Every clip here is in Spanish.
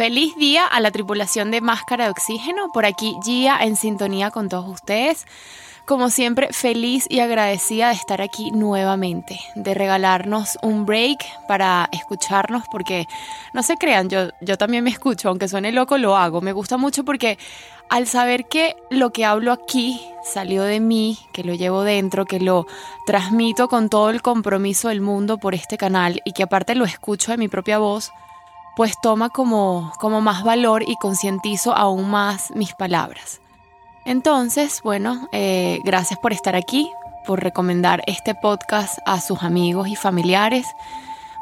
Feliz día a la tripulación de Máscara de Oxígeno. Por aquí Gia en sintonía con todos ustedes. Como siempre, feliz y agradecida de estar aquí nuevamente, de regalarnos un break para escucharnos, porque no se crean, yo, yo también me escucho, aunque suene loco, lo hago. Me gusta mucho porque al saber que lo que hablo aquí salió de mí, que lo llevo dentro, que lo transmito con todo el compromiso del mundo por este canal y que aparte lo escucho de mi propia voz, pues toma como, como más valor y concientizo aún más mis palabras. Entonces, bueno, eh, gracias por estar aquí, por recomendar este podcast a sus amigos y familiares,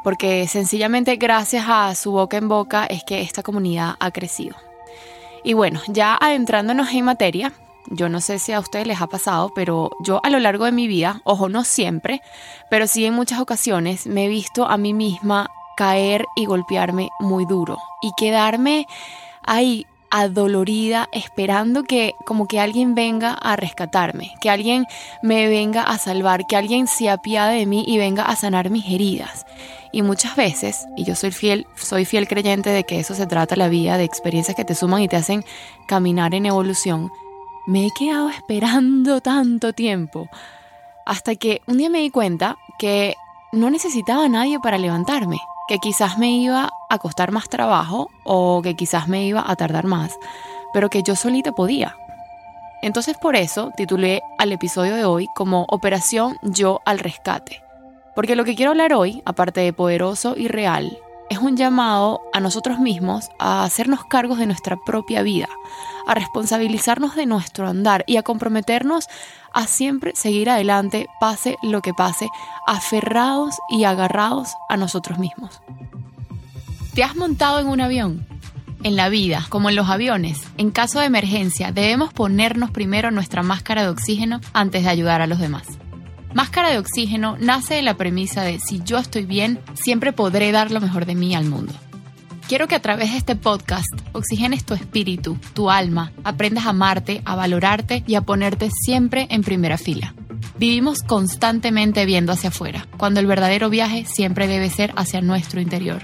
porque sencillamente gracias a su boca en boca es que esta comunidad ha crecido. Y bueno, ya adentrándonos en materia, yo no sé si a ustedes les ha pasado, pero yo a lo largo de mi vida, ojo, no siempre, pero sí en muchas ocasiones me he visto a mí misma caer y golpearme muy duro y quedarme ahí adolorida esperando que como que alguien venga a rescatarme, que alguien me venga a salvar, que alguien se apiade de mí y venga a sanar mis heridas. Y muchas veces, y yo soy fiel, soy fiel creyente de que eso se trata la vida, de experiencias que te suman y te hacen caminar en evolución, me he quedado esperando tanto tiempo hasta que un día me di cuenta que no necesitaba a nadie para levantarme que quizás me iba a costar más trabajo o que quizás me iba a tardar más, pero que yo solita podía. Entonces por eso titulé al episodio de hoy como Operación Yo al Rescate. Porque lo que quiero hablar hoy, aparte de poderoso y real, es un llamado a nosotros mismos a hacernos cargos de nuestra propia vida, a responsabilizarnos de nuestro andar y a comprometernos a siempre seguir adelante, pase lo que pase, aferrados y agarrados a nosotros mismos. ¿Te has montado en un avión? En la vida, como en los aviones, en caso de emergencia, debemos ponernos primero nuestra máscara de oxígeno antes de ayudar a los demás. Máscara de Oxígeno nace de la premisa de si yo estoy bien, siempre podré dar lo mejor de mí al mundo. Quiero que a través de este podcast oxigenes tu espíritu, tu alma, aprendas a amarte, a valorarte y a ponerte siempre en primera fila. Vivimos constantemente viendo hacia afuera, cuando el verdadero viaje siempre debe ser hacia nuestro interior.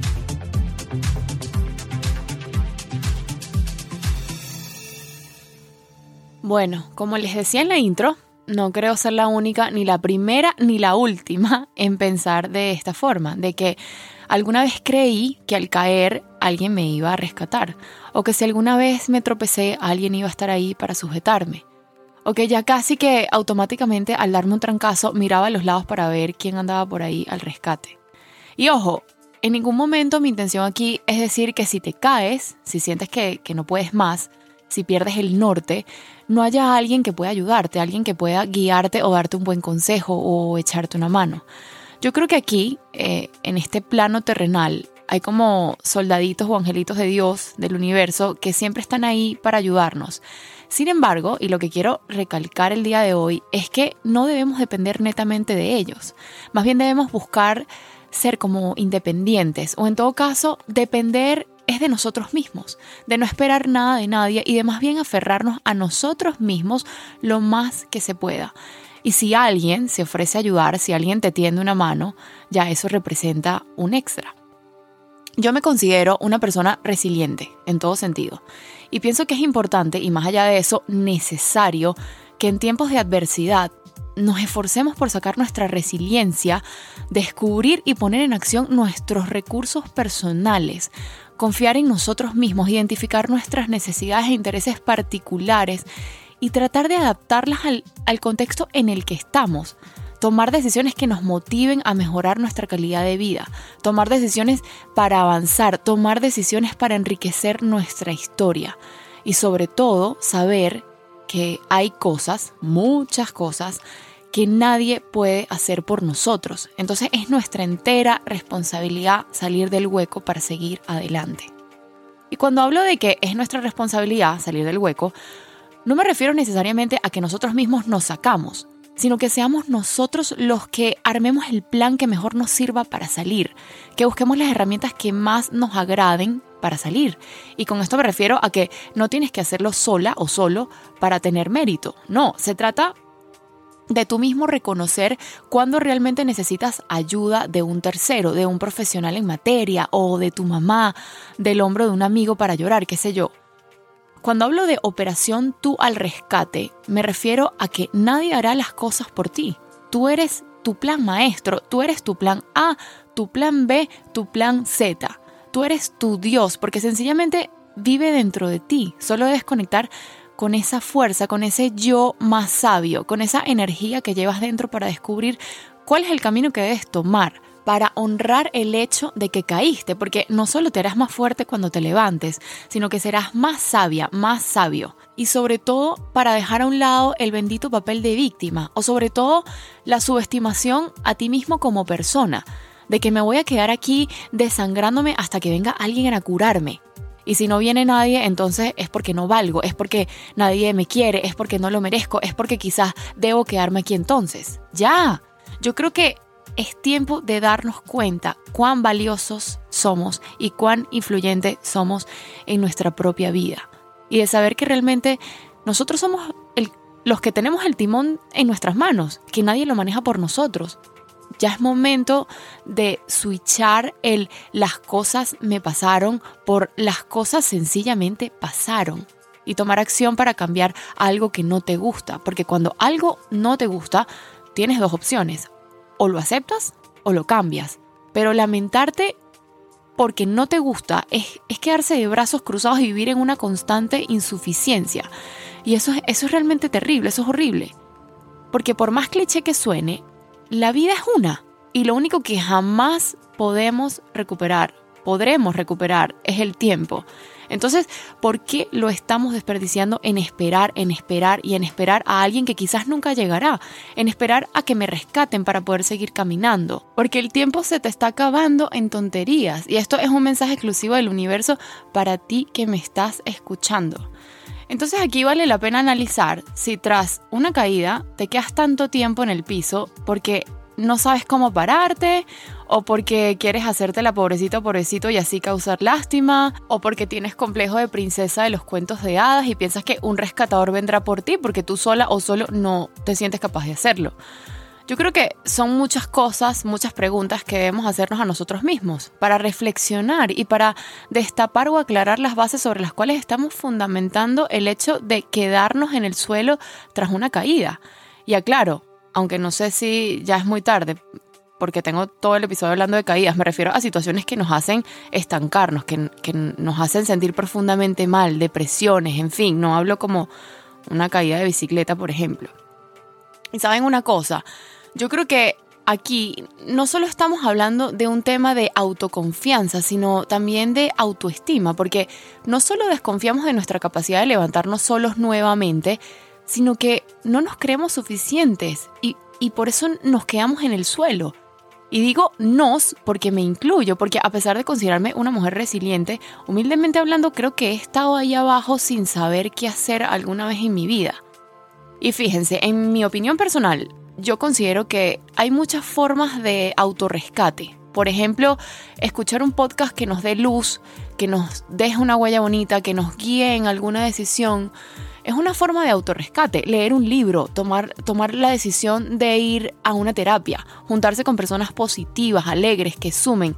Bueno, como les decía en la intro, no creo ser la única, ni la primera, ni la última en pensar de esta forma, de que alguna vez creí que al caer alguien me iba a rescatar, o que si alguna vez me tropecé alguien iba a estar ahí para sujetarme, o que ya casi que automáticamente al darme un trancazo miraba a los lados para ver quién andaba por ahí al rescate. Y ojo, en ningún momento mi intención aquí es decir que si te caes, si sientes que, que no puedes más, si pierdes el norte, no haya alguien que pueda ayudarte, alguien que pueda guiarte o darte un buen consejo o echarte una mano. Yo creo que aquí, eh, en este plano terrenal, hay como soldaditos o angelitos de Dios, del universo, que siempre están ahí para ayudarnos. Sin embargo, y lo que quiero recalcar el día de hoy, es que no debemos depender netamente de ellos. Más bien debemos buscar ser como independientes o en todo caso depender es de nosotros mismos, de no esperar nada de nadie y de más bien aferrarnos a nosotros mismos lo más que se pueda. Y si alguien se ofrece a ayudar, si alguien te tiende una mano, ya eso representa un extra. Yo me considero una persona resiliente en todo sentido y pienso que es importante y más allá de eso necesario que en tiempos de adversidad nos esforcemos por sacar nuestra resiliencia, descubrir y poner en acción nuestros recursos personales, confiar en nosotros mismos, identificar nuestras necesidades e intereses particulares y tratar de adaptarlas al, al, contexto en el que estamos. Tomar decisiones que nos motiven a mejorar nuestra calidad de vida, tomar decisiones para avanzar, tomar decisiones para enriquecer nuestra historia. Y sobre todo saber que hay cosas, muchas cosas, que nadie puede hacer por nosotros. Entonces es nuestra entera responsabilidad salir del hueco para seguir adelante. Y cuando hablo de que es nuestra responsabilidad salir del hueco, no me refiero necesariamente a que nosotros mismos nos sacamos, sino que seamos nosotros los que armemos el plan que mejor nos sirva para salir, que busquemos las herramientas que más nos agraden para salir. Y con esto me refiero a que no tienes que hacerlo sola o solo para tener mérito. No, se trata de tú mismo reconocer cuando realmente necesitas ayuda de un tercero, de un profesional en materia o de tu mamá, del hombro de un amigo para llorar, qué sé yo. Cuando hablo de operación tú al rescate, me refiero a que nadie hará las cosas por ti. Tú eres tu plan maestro, tú eres tu plan A, tu plan B, tu plan Z. Tú eres tu Dios, porque sencillamente vive dentro de ti. Solo debes conectar con esa fuerza, con ese yo más sabio, con esa energía que llevas dentro para descubrir cuál es el camino que debes tomar para honrar el hecho de que caíste, porque no solo te harás más fuerte cuando te levantes, sino que serás más sabia, más sabio. Y sobre todo para dejar a un lado el bendito papel de víctima, o sobre todo la subestimación a ti mismo como persona, de que me voy a quedar aquí desangrándome hasta que venga alguien a curarme. Y si no viene nadie, entonces es porque no valgo, es porque nadie me quiere, es porque no lo merezco, es porque quizás debo quedarme aquí entonces. Ya, yo creo que es tiempo de darnos cuenta cuán valiosos somos y cuán influyentes somos en nuestra propia vida. Y de saber que realmente nosotros somos los que tenemos el timón en nuestras manos, que nadie lo maneja por nosotros. Ya es momento de switchar el las cosas me pasaron por las cosas sencillamente pasaron y tomar acción para cambiar algo que no te gusta, porque cuando algo no te gusta, tienes dos opciones o lo aceptas o lo cambias. Pero lamentarte porque no te gusta es, quedarse de brazos cruzados y vivir en una constante insuficiencia. Y eso, eso es realmente terrible, eso es horrible. Porque por más cliché que suene, la vida es una. Y lo único que jamás podemos recuperar, podremos recuperar, es el tiempo. Entonces, ¿por qué lo estamos desperdiciando en esperar, en esperar y en esperar a alguien que quizás nunca llegará? En esperar a que me rescaten para poder seguir caminando. Porque el tiempo se te está acabando en tonterías. Y esto es un mensaje exclusivo del universo para ti que me estás escuchando. Entonces aquí vale la pena analizar si tras una caída te quedas tanto tiempo en el piso porque no sabes cómo pararte, o porque quieres hacerte la pobrecita pobrecito y así causar lástima, o porque tienes complejo de princesa de los cuentos de hadas y piensas que un rescatador vendrá por ti porque tú sola o solo no te sientes capaz de hacerlo. Yo creo que son muchas cosas, muchas preguntas que debemos hacernos a nosotros mismos para reflexionar y para destapar o aclarar las bases sobre las cuales estamos fundamentando el hecho de quedarnos en el suelo tras una caída. Y aclaro, aunque no sé si ya es muy tarde, porque tengo todo el episodio hablando de caídas, me refiero a situaciones que nos hacen estancarnos, que, que nos hacen sentir profundamente mal, depresiones, en fin, no hablo como una caída de bicicleta, por ejemplo. Y saben una cosa, yo creo que aquí no solo estamos hablando de un tema de autoconfianza, sino también de autoestima, porque no solo desconfiamos de nuestra capacidad de levantarnos solos nuevamente, sino que no nos creemos suficientes y, por eso nos quedamos en el suelo. Y digo nos porque me incluyo, porque a pesar de considerarme una mujer resiliente, humildemente hablando creo que he estado ahí abajo sin saber qué hacer alguna vez en mi vida. Y fíjense, en mi opinión personal, yo considero que hay muchas formas de autorrescate. Por ejemplo, escuchar un podcast que nos dé luz, que nos deje una huella bonita, que nos guíe en alguna decisión, es una forma de autorrescate, leer un libro, tomar, tomar la decisión de ir a una terapia, juntarse con personas positivas, alegres, que sumen.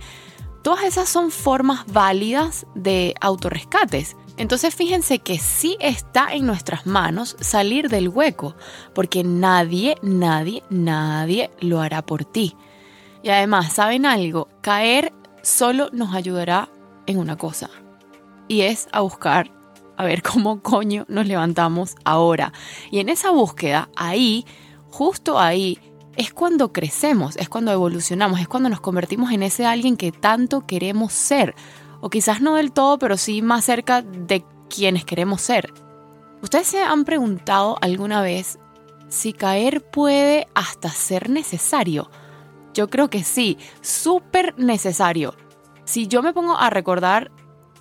Todas esas son formas válidas de autorrescates. Entonces fíjense que sí está en nuestras manos salir del hueco, porque nadie, nadie, nadie lo hará por ti. Y además, ¿saben algo? Caer solo nos ayudará en una cosa, y es a buscar a ver cómo coño nos levantamos ahora. Y en esa búsqueda, ahí, justo ahí, es cuando crecemos, es cuando evolucionamos, es cuando nos convertimos en ese alguien que tanto queremos ser. O quizás no del todo, pero sí más cerca de quienes queremos ser. ¿Ustedes se han preguntado alguna vez si caer puede hasta ser necesario? Yo creo que sí, súper necesario. Si yo me pongo a recordar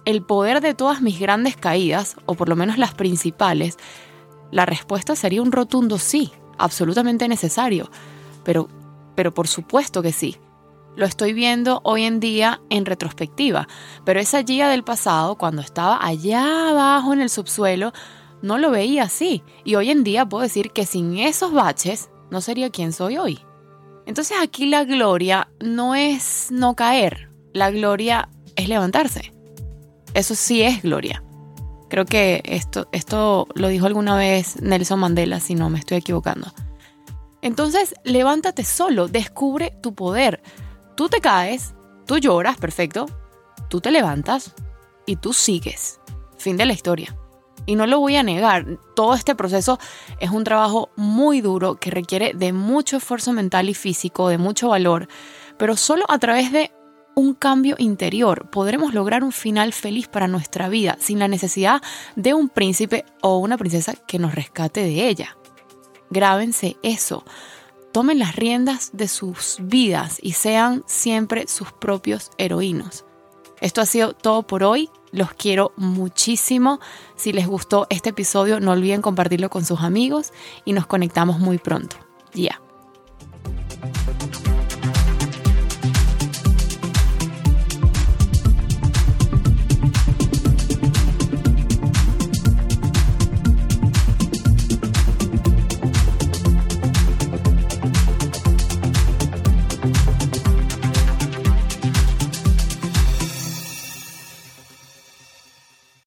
el poder de todas mis grandes caídas, o por lo menos las principales, la respuesta sería un rotundo sí, absolutamente necesario. Pero, pero por supuesto que sí. Lo estoy viendo hoy en día en retrospectiva, pero esa Gia del pasado, cuando estaba allá abajo en el subsuelo, no lo veía así. Y hoy en día puedo decir que sin esos baches no sería quien soy hoy. Entonces aquí la gloria no es no caer, la gloria es levantarse. Eso sí es gloria. Creo que esto, esto lo dijo alguna vez Nelson Mandela, si no me estoy equivocando. Entonces, levántate solo, descubre tu poder. Tú te caes, tú lloras, perfecto. Tú te levantas y tú sigues. Fin de la historia. Y no lo voy a negar, todo este proceso es un trabajo muy duro que requiere de mucho esfuerzo mental y físico, de mucho valor, pero solo a través de un cambio interior podremos lograr un final feliz para nuestra vida sin la necesidad de un príncipe o una princesa que nos rescate de ella. Grábense eso. Tomen las riendas de sus vidas y sean siempre sus propios heroínos. Esto ha sido todo por hoy. Los quiero muchísimo. Si les gustó este episodio, no olviden compartirlo con sus amigos y nos conectamos muy pronto. Ya.